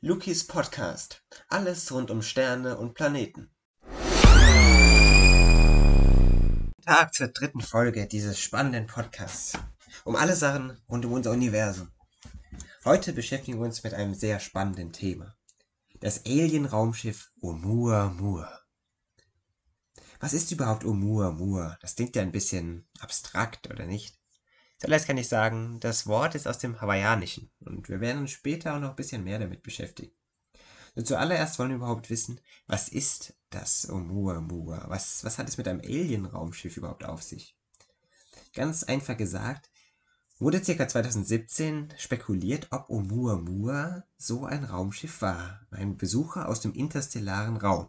Lukis Podcast. Alles rund um Sterne und Planeten. Tag zur dritten Folge dieses spannenden Podcasts. Um alle Sachen rund um unser Universum. Heute beschäftigen wir uns mit einem sehr spannenden Thema. Das Alien-Raumschiff Oumuamua. Was ist überhaupt Oumuamua? Das klingt ja ein bisschen abstrakt, oder nicht? Zuerst kann ich sagen, das Wort ist aus dem Hawaiianischen und wir werden uns später auch noch ein bisschen mehr damit beschäftigen. Und zuallererst wollen wir überhaupt wissen, was ist das Oumuamua? Was, was hat es mit einem Alien-Raumschiff überhaupt auf sich? Ganz einfach gesagt, wurde ca. 2017 spekuliert, ob Oumuamua so ein Raumschiff war, ein Besucher aus dem interstellaren Raum.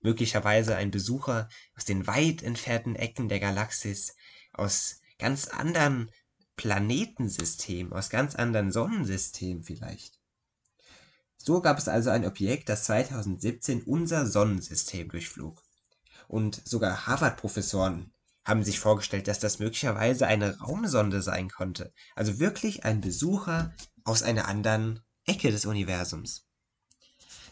Möglicherweise ein Besucher aus den weit entfernten Ecken der Galaxis, aus ganz anderen Planetensystemen, aus ganz anderen Sonnensystemen vielleicht. So gab es also ein Objekt, das 2017 unser Sonnensystem durchflog. Und sogar Harvard-Professoren haben sich vorgestellt, dass das möglicherweise eine Raumsonde sein konnte. Also wirklich ein Besucher aus einer anderen Ecke des Universums.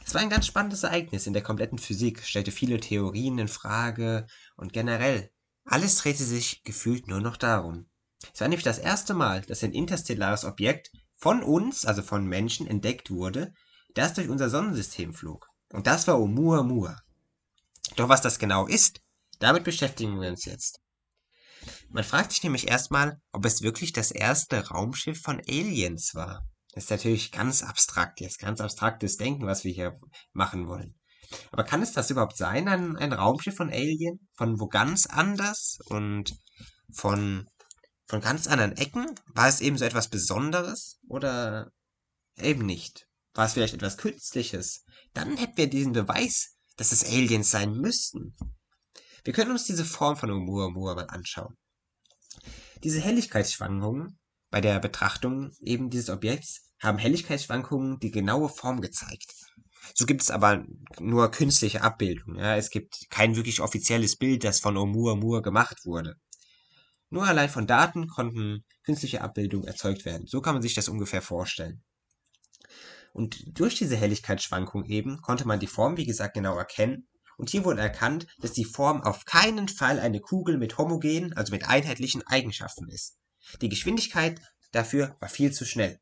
Es war ein ganz spannendes Ereignis in der kompletten Physik, stellte viele Theorien in Frage und generell alles drehte sich gefühlt nur noch darum. Es war nämlich das erste Mal, dass ein interstellares Objekt von uns, also von Menschen, entdeckt wurde, das durch unser Sonnensystem flog. Und das war Oumuamua. Doch was das genau ist, damit beschäftigen wir uns jetzt. Man fragt sich nämlich erstmal, ob es wirklich das erste Raumschiff von Aliens war. Das ist natürlich ganz abstrakt jetzt, ganz abstraktes Denken, was wir hier machen wollen. Aber kann es das überhaupt sein, ein, ein Raumschiff von Alien? Von wo ganz anders und von, von ganz anderen Ecken? War es eben so etwas Besonderes oder eben nicht? War es vielleicht etwas Künstliches? Dann hätten wir diesen Beweis, dass es Aliens sein müssten. Wir können uns diese Form von Oumuamua mal anschauen. Diese Helligkeitsschwankungen bei der Betrachtung eben dieses Objekts haben Helligkeitsschwankungen die genaue Form gezeigt. So gibt es aber nur künstliche Abbildungen. Ja? Es gibt kein wirklich offizielles Bild, das von Oumuamua gemacht wurde. Nur allein von Daten konnten künstliche Abbildungen erzeugt werden. So kann man sich das ungefähr vorstellen. Und durch diese Helligkeitsschwankung eben konnte man die Form, wie gesagt, genau erkennen. Und hier wurde erkannt, dass die Form auf keinen Fall eine Kugel mit homogenen, also mit einheitlichen Eigenschaften ist. Die Geschwindigkeit dafür war viel zu schnell.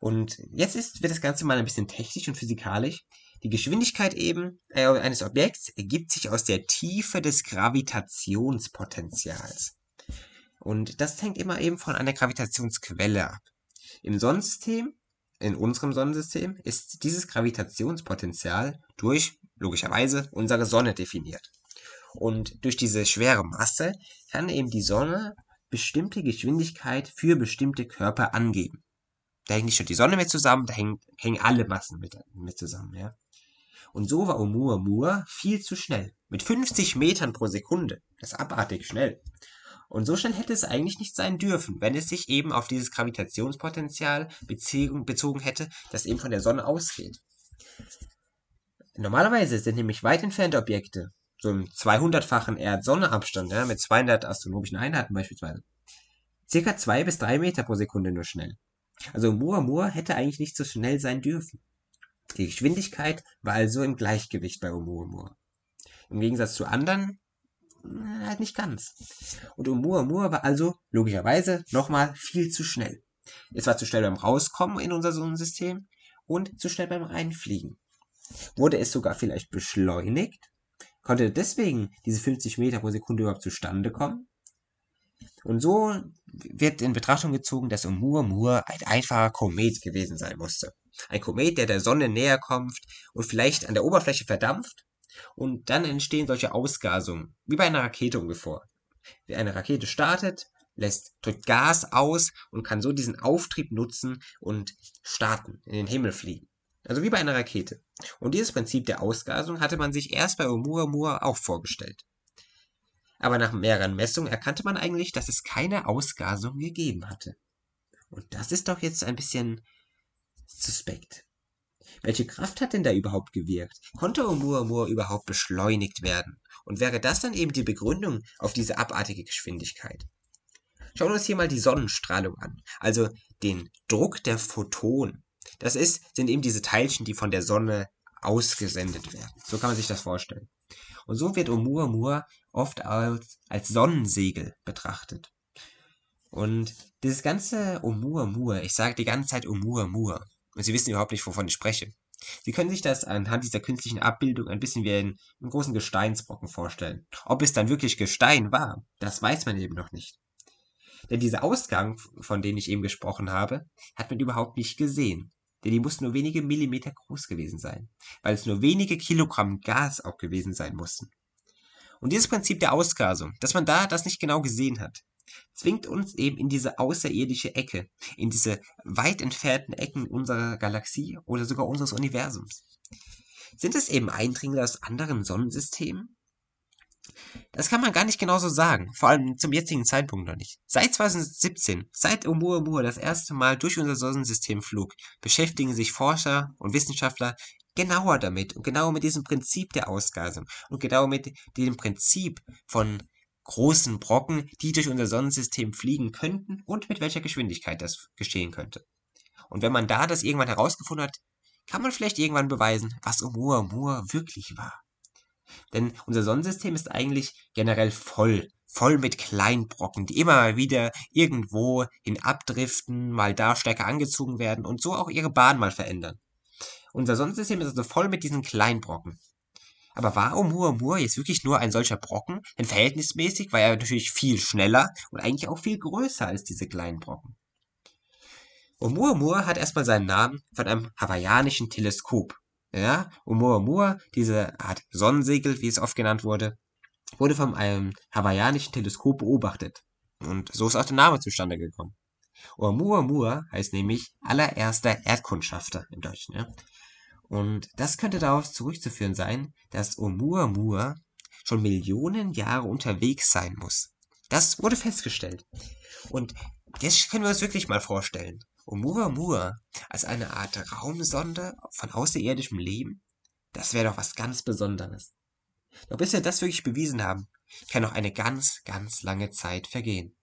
Und jetzt ist, wird das Ganze mal ein bisschen technisch und physikalisch. Die Geschwindigkeit eben äh, eines Objekts ergibt sich aus der Tiefe des Gravitationspotenzials. Und das hängt immer eben von einer Gravitationsquelle ab. Im Sonnensystem, in unserem Sonnensystem, ist dieses Gravitationspotenzial durch, logischerweise, unsere Sonne definiert. Und durch diese schwere Masse kann eben die Sonne bestimmte Geschwindigkeit für bestimmte Körper angeben. Da hängt nicht schon die Sonne mit zusammen, da hängen, hängen alle Massen mit, mit zusammen, ja. Und so war Oumuamua viel zu schnell. Mit 50 Metern pro Sekunde. Das ist abartig schnell. Und so schnell hätte es eigentlich nicht sein dürfen, wenn es sich eben auf dieses Gravitationspotenzial bezogen, bezogen hätte, das eben von der Sonne ausgeht. Normalerweise sind nämlich weit entfernte Objekte, so im 200-fachen Erd-Sonne-Abstand, ja, mit 200 astronomischen Einheiten beispielsweise, circa 2 bis 3 Meter pro Sekunde nur schnell. Also Oumuamua hätte eigentlich nicht so schnell sein dürfen. Die Geschwindigkeit war also im Gleichgewicht bei Oumuamua. Im Gegensatz zu anderen äh, halt nicht ganz. Und Oumuamua war also logischerweise nochmal viel zu schnell. Es war zu schnell beim Rauskommen in unser Sonnensystem und zu schnell beim Reinfliegen. Wurde es sogar vielleicht beschleunigt? Konnte deswegen diese 50 Meter pro Sekunde überhaupt zustande kommen? Und so wird in Betrachtung gezogen, dass Oumuamua ein einfacher Komet gewesen sein musste. Ein Komet, der der Sonne näher kommt und vielleicht an der Oberfläche verdampft und dann entstehen solche Ausgasungen, wie bei einer Rakete ungefähr. Eine Rakete startet, lässt, drückt Gas aus und kann so diesen Auftrieb nutzen und starten, in den Himmel fliegen. Also wie bei einer Rakete. Und dieses Prinzip der Ausgasung hatte man sich erst bei Oumuamua auch vorgestellt aber nach mehreren Messungen erkannte man eigentlich, dass es keine Ausgasung gegeben hatte. Und das ist doch jetzt ein bisschen suspekt. Welche Kraft hat denn da überhaupt gewirkt? Konnte Oumuamua überhaupt beschleunigt werden? Und wäre das dann eben die Begründung auf diese abartige Geschwindigkeit? Schauen wir uns hier mal die Sonnenstrahlung an, also den Druck der Photonen. Das ist, sind eben diese Teilchen, die von der Sonne ausgesendet werden. So kann man sich das vorstellen. Und so wird Oumuamua oft als, als Sonnensegel betrachtet. Und dieses ganze Oumuamua, ich sage die ganze Zeit Oumuamua, und Sie wissen überhaupt nicht, wovon ich spreche. Sie können sich das anhand dieser künstlichen Abbildung ein bisschen wie einen, einen großen Gesteinsbrocken vorstellen. Ob es dann wirklich Gestein war, das weiß man eben noch nicht. Denn dieser Ausgang, von dem ich eben gesprochen habe, hat man überhaupt nicht gesehen. Denn die mussten nur wenige Millimeter groß gewesen sein, weil es nur wenige Kilogramm Gas auch gewesen sein mussten. Und dieses Prinzip der Ausgasung, dass man da das nicht genau gesehen hat, zwingt uns eben in diese außerirdische Ecke, in diese weit entfernten Ecken unserer Galaxie oder sogar unseres Universums. Sind es eben Eindringler aus anderen Sonnensystemen? Das kann man gar nicht genau so sagen, vor allem zum jetzigen Zeitpunkt noch nicht. Seit 2017, seit Oumuamua das erste Mal durch unser Sonnensystem flog, beschäftigen sich Forscher und Wissenschaftler genauer damit und genau mit diesem Prinzip der Ausgasung und genau mit dem Prinzip von großen Brocken, die durch unser Sonnensystem fliegen könnten und mit welcher Geschwindigkeit das geschehen könnte. Und wenn man da das irgendwann herausgefunden hat, kann man vielleicht irgendwann beweisen, was Oumuamua wirklich war. Denn unser Sonnensystem ist eigentlich generell voll, voll mit Kleinbrocken, die immer mal wieder irgendwo hin abdriften, mal da stärker angezogen werden und so auch ihre Bahn mal verändern. Unser Sonnensystem ist also voll mit diesen Kleinbrocken. Aber war Oumuamua jetzt wirklich nur ein solcher Brocken? Denn verhältnismäßig war er natürlich viel schneller und eigentlich auch viel größer als diese kleinen Brocken. Oumuamua hat erstmal seinen Namen von einem hawaiianischen Teleskop. Ja, Oumuamua, diese Art Sonnensegel, wie es oft genannt wurde, wurde von einem hawaiianischen Teleskop beobachtet. Und so ist auch der Name zustande gekommen. Oumuamua heißt nämlich allererster Erdkundschafter im Deutschen. Ja? Und das könnte darauf zurückzuführen sein, dass Oumuamua schon Millionen Jahre unterwegs sein muss. Das wurde festgestellt. Und jetzt können wir uns wirklich mal vorstellen. Oumuamua als eine Art Raumsonde von außerirdischem Leben, das wäre doch was ganz Besonderes. Doch bis wir das wirklich bewiesen haben, kann noch eine ganz, ganz lange Zeit vergehen.